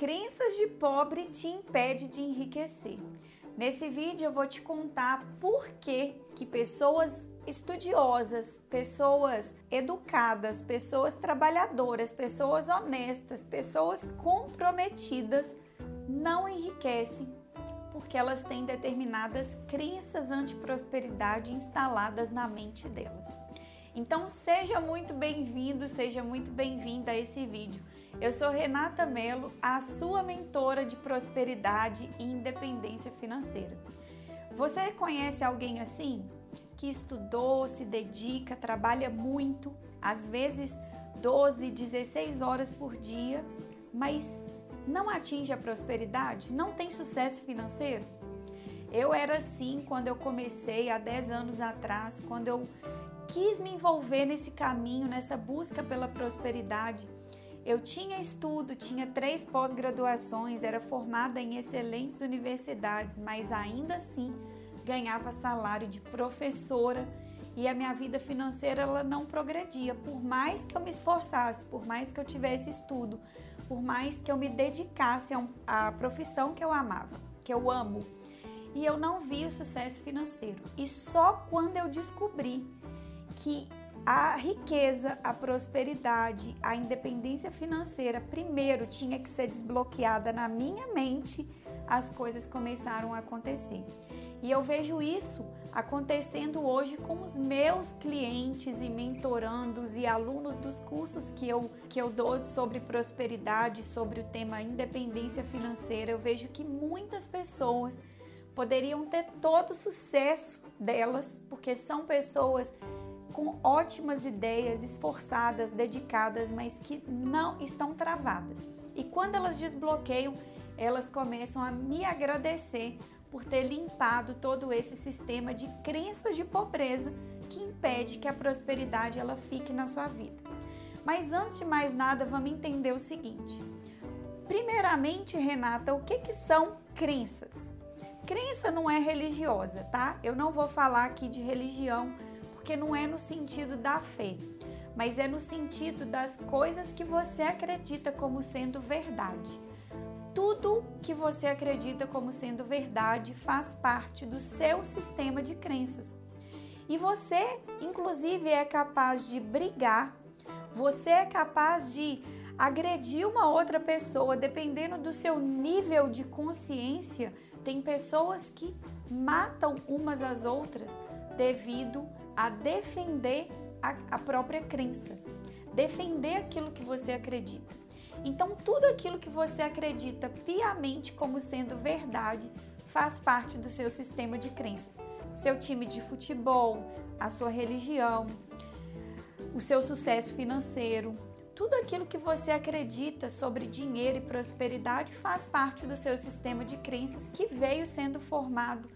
crenças de pobre te impede de enriquecer. Nesse vídeo eu vou te contar por que, que pessoas estudiosas, pessoas educadas, pessoas trabalhadoras, pessoas honestas, pessoas comprometidas não enriquecem porque elas têm determinadas crenças anti-prosperidade instaladas na mente delas. Então seja muito bem-vindo, seja muito bem-vinda a esse vídeo. Eu sou Renata Melo, a sua mentora de prosperidade e independência financeira. Você conhece alguém assim? Que estudou, se dedica, trabalha muito, às vezes 12, 16 horas por dia, mas não atinge a prosperidade? Não tem sucesso financeiro? Eu era assim quando eu comecei há 10 anos atrás, quando eu quis me envolver nesse caminho, nessa busca pela prosperidade. Eu tinha estudo, tinha três pós-graduações, era formada em excelentes universidades, mas ainda assim ganhava salário de professora e a minha vida financeira ela não progredia, por mais que eu me esforçasse, por mais que eu tivesse estudo, por mais que eu me dedicasse à profissão que eu amava, que eu amo. E eu não vi o sucesso financeiro. E só quando eu descobri que a riqueza, a prosperidade, a independência financeira primeiro tinha que ser desbloqueada na minha mente, as coisas começaram a acontecer. E eu vejo isso acontecendo hoje com os meus clientes e mentorandos e alunos dos cursos que eu, que eu dou sobre prosperidade, sobre o tema independência financeira. Eu vejo que muitas pessoas poderiam ter todo o sucesso delas, porque são pessoas com ótimas ideias, esforçadas, dedicadas, mas que não estão travadas. E quando elas desbloqueiam, elas começam a me agradecer por ter limpado todo esse sistema de crenças de pobreza que impede que a prosperidade ela fique na sua vida. Mas antes de mais nada, vamos entender o seguinte. Primeiramente, Renata, o que, que são crenças? Crença não é religiosa, tá? Eu não vou falar aqui de religião porque não é no sentido da fé, mas é no sentido das coisas que você acredita como sendo verdade. Tudo que você acredita como sendo verdade faz parte do seu sistema de crenças. E você, inclusive, é capaz de brigar, você é capaz de agredir uma outra pessoa, dependendo do seu nível de consciência. Tem pessoas que matam umas às outras devido a defender a, a própria crença, defender aquilo que você acredita. Então, tudo aquilo que você acredita piamente como sendo verdade faz parte do seu sistema de crenças. Seu time de futebol, a sua religião, o seu sucesso financeiro, tudo aquilo que você acredita sobre dinheiro e prosperidade faz parte do seu sistema de crenças que veio sendo formado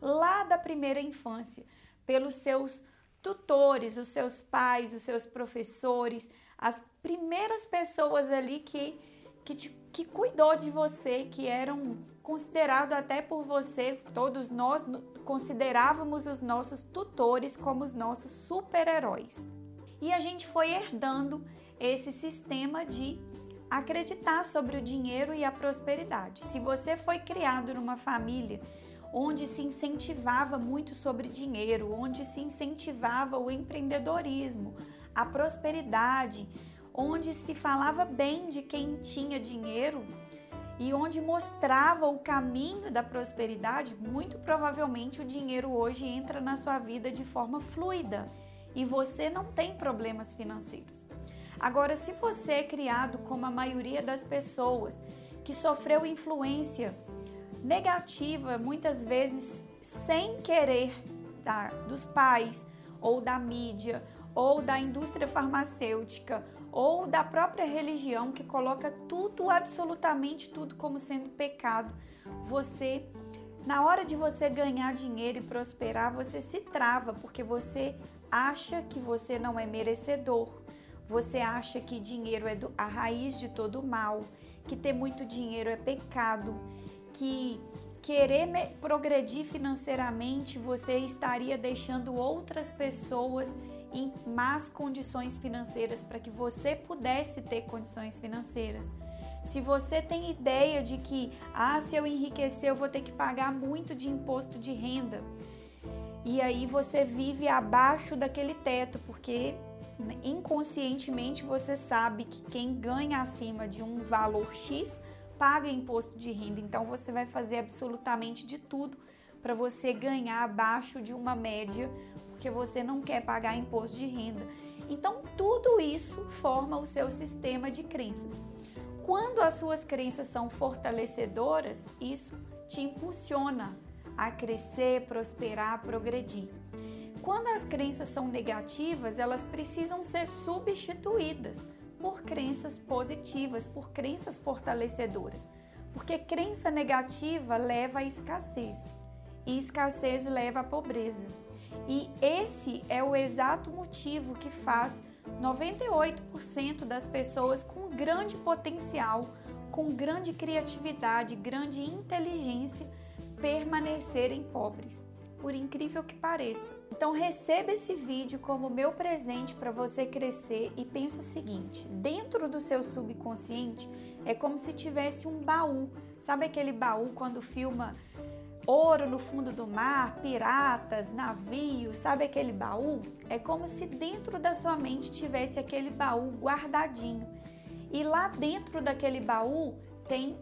lá da primeira infância pelos seus tutores, os seus pais, os seus professores, as primeiras pessoas ali que, que, te, que cuidou de você, que eram considerados até por você, todos nós considerávamos os nossos tutores como os nossos super-heróis. E a gente foi herdando esse sistema de acreditar sobre o dinheiro e a prosperidade. Se você foi criado numa família onde se incentivava muito sobre dinheiro, onde se incentivava o empreendedorismo, a prosperidade, onde se falava bem de quem tinha dinheiro e onde mostrava o caminho da prosperidade, muito provavelmente o dinheiro hoje entra na sua vida de forma fluida e você não tem problemas financeiros. Agora, se você é criado como a maioria das pessoas que sofreu influência negativa, muitas vezes sem querer, tá? dos pais ou da mídia ou da indústria farmacêutica ou da própria religião que coloca tudo, absolutamente tudo como sendo pecado, você na hora de você ganhar dinheiro e prosperar, você se trava porque você acha que você não é merecedor. Você acha que dinheiro é a raiz de todo mal, que ter muito dinheiro é pecado, que querer progredir financeiramente você estaria deixando outras pessoas em más condições financeiras para que você pudesse ter condições financeiras. Se você tem ideia de que, ah, se eu enriquecer, eu vou ter que pagar muito de imposto de renda, e aí você vive abaixo daquele teto, porque inconscientemente você sabe que quem ganha acima de um valor X paga imposto de renda. Então você vai fazer absolutamente de tudo para você ganhar abaixo de uma média, porque você não quer pagar imposto de renda. Então tudo isso forma o seu sistema de crenças. Quando as suas crenças são fortalecedoras, isso te impulsiona a crescer, prosperar, progredir. Quando as crenças são negativas, elas precisam ser substituídas por crenças positivas, por crenças fortalecedoras. Porque crença negativa leva à escassez e escassez leva à pobreza. E esse é o exato motivo que faz 98% das pessoas com grande potencial, com grande criatividade, grande inteligência permanecerem pobres, por incrível que pareça. Então receba esse vídeo como meu presente para você crescer e pense o seguinte: dentro do seu subconsciente é como se tivesse um baú. Sabe aquele baú quando filma ouro no fundo do mar, piratas, navios, sabe aquele baú? É como se dentro da sua mente tivesse aquele baú guardadinho. E lá dentro daquele baú tem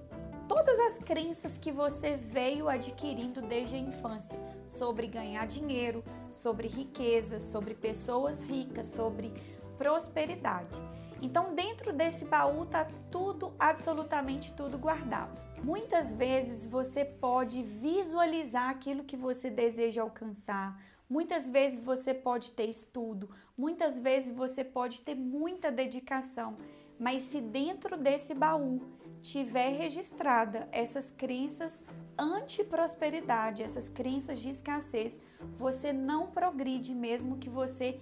todas as crenças que você veio adquirindo desde a infância sobre ganhar dinheiro, sobre riqueza, sobre pessoas ricas, sobre prosperidade. Então, dentro desse baú tá tudo, absolutamente tudo guardado. Muitas vezes você pode visualizar aquilo que você deseja alcançar. Muitas vezes você pode ter estudo, muitas vezes você pode ter muita dedicação, mas se dentro desse baú tiver registrada essas crenças anti-prosperidade, essas crenças de escassez, você não progride mesmo que você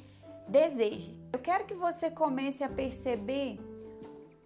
deseje. Eu quero que você comece a perceber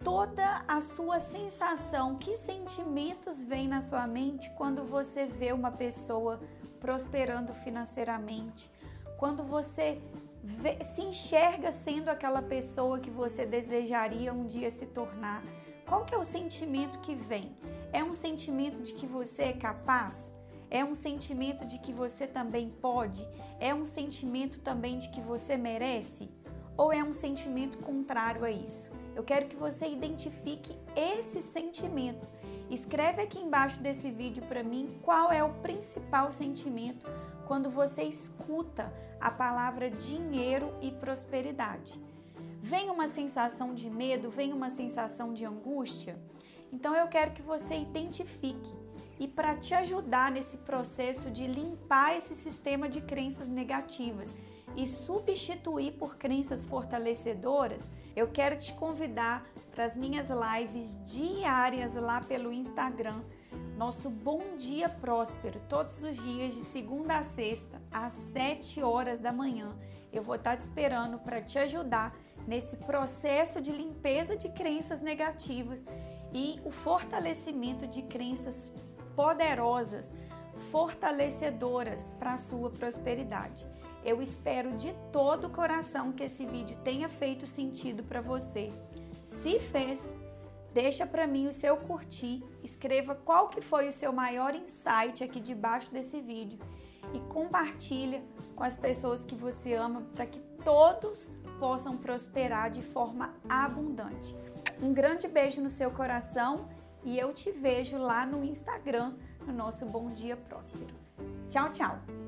toda a sua sensação, que sentimentos vêm na sua mente quando você vê uma pessoa prosperando financeiramente, quando você vê, se enxerga sendo aquela pessoa que você desejaria um dia se tornar qual que é o sentimento que vem? É um sentimento de que você é capaz? É um sentimento de que você também pode? É um sentimento também de que você merece? Ou é um sentimento contrário a isso? Eu quero que você identifique esse sentimento. Escreve aqui embaixo desse vídeo para mim qual é o principal sentimento quando você escuta a palavra dinheiro e prosperidade vem uma sensação de medo, vem uma sensação de angústia. Então eu quero que você identifique e para te ajudar nesse processo de limpar esse sistema de crenças negativas e substituir por crenças fortalecedoras, eu quero te convidar para as minhas lives diárias lá pelo Instagram. Nosso Bom Dia Próspero, todos os dias de segunda a sexta, às 7 horas da manhã. Eu vou estar te esperando para te ajudar nesse processo de limpeza de crenças negativas e o fortalecimento de crenças poderosas, fortalecedoras para a sua prosperidade. Eu espero de todo o coração que esse vídeo tenha feito sentido para você. Se fez, deixa para mim o seu curtir, escreva qual que foi o seu maior insight aqui debaixo desse vídeo e compartilha com as pessoas que você ama para que todos possam prosperar de forma abundante. Um grande beijo no seu coração e eu te vejo lá no Instagram, no nosso Bom Dia Próspero. Tchau, tchau!